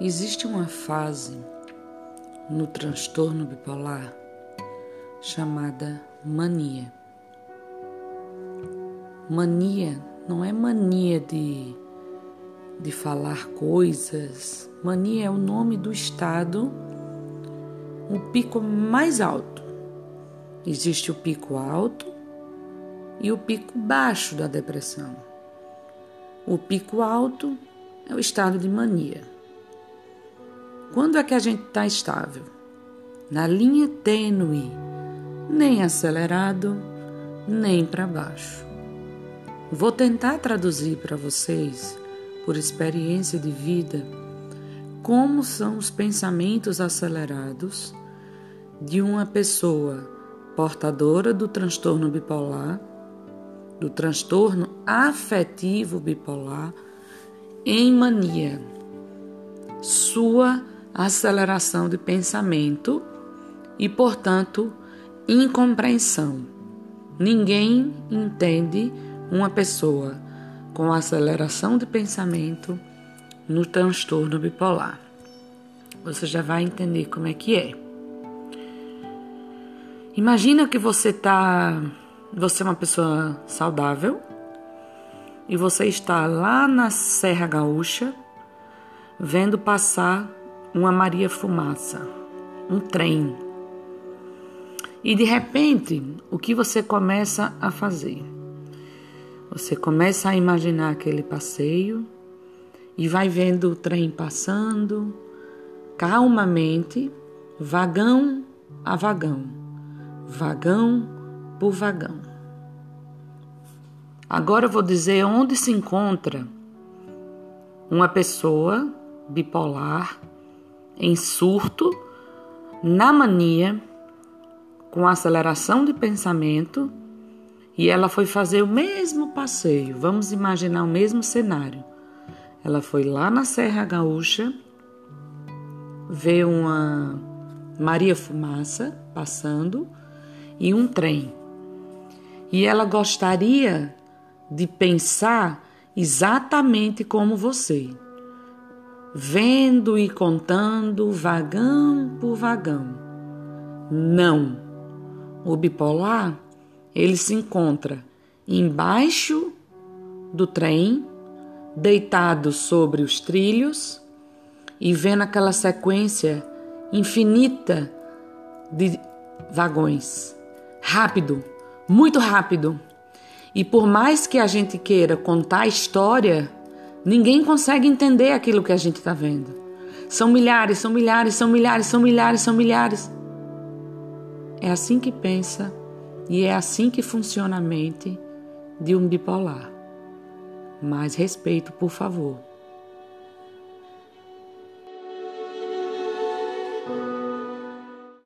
Existe uma fase no transtorno bipolar chamada mania. Mania não é mania de, de falar coisas, mania é o nome do estado, o pico mais alto. Existe o pico alto e o pico baixo da depressão. O pico alto é o estado de mania. Quando é que a gente está estável? Na linha tênue, nem acelerado, nem para baixo. Vou tentar traduzir para vocês, por experiência de vida, como são os pensamentos acelerados de uma pessoa portadora do transtorno bipolar, do transtorno afetivo bipolar, em mania. Sua aceleração de pensamento e, portanto, incompreensão. Ninguém entende uma pessoa com aceleração de pensamento no transtorno bipolar. Você já vai entender como é que é. Imagina que você tá, você é uma pessoa saudável e você está lá na Serra Gaúcha vendo passar uma Maria Fumaça, um trem. E de repente, o que você começa a fazer? Você começa a imaginar aquele passeio e vai vendo o trem passando calmamente, vagão a vagão, vagão por vagão. Agora eu vou dizer onde se encontra uma pessoa bipolar em surto, na mania, com aceleração de pensamento, e ela foi fazer o mesmo passeio. Vamos imaginar o mesmo cenário. Ela foi lá na Serra Gaúcha, ver uma Maria Fumaça passando e um trem. E ela gostaria de pensar exatamente como você vendo e contando vagão por vagão. Não. O bipolar, ele se encontra embaixo do trem, deitado sobre os trilhos e vendo aquela sequência infinita de vagões. Rápido, muito rápido. E por mais que a gente queira contar a história, Ninguém consegue entender aquilo que a gente está vendo. São milhares, são milhares, são milhares, são milhares, são milhares. É assim que pensa e é assim que funciona a mente de um bipolar. Mais respeito, por favor.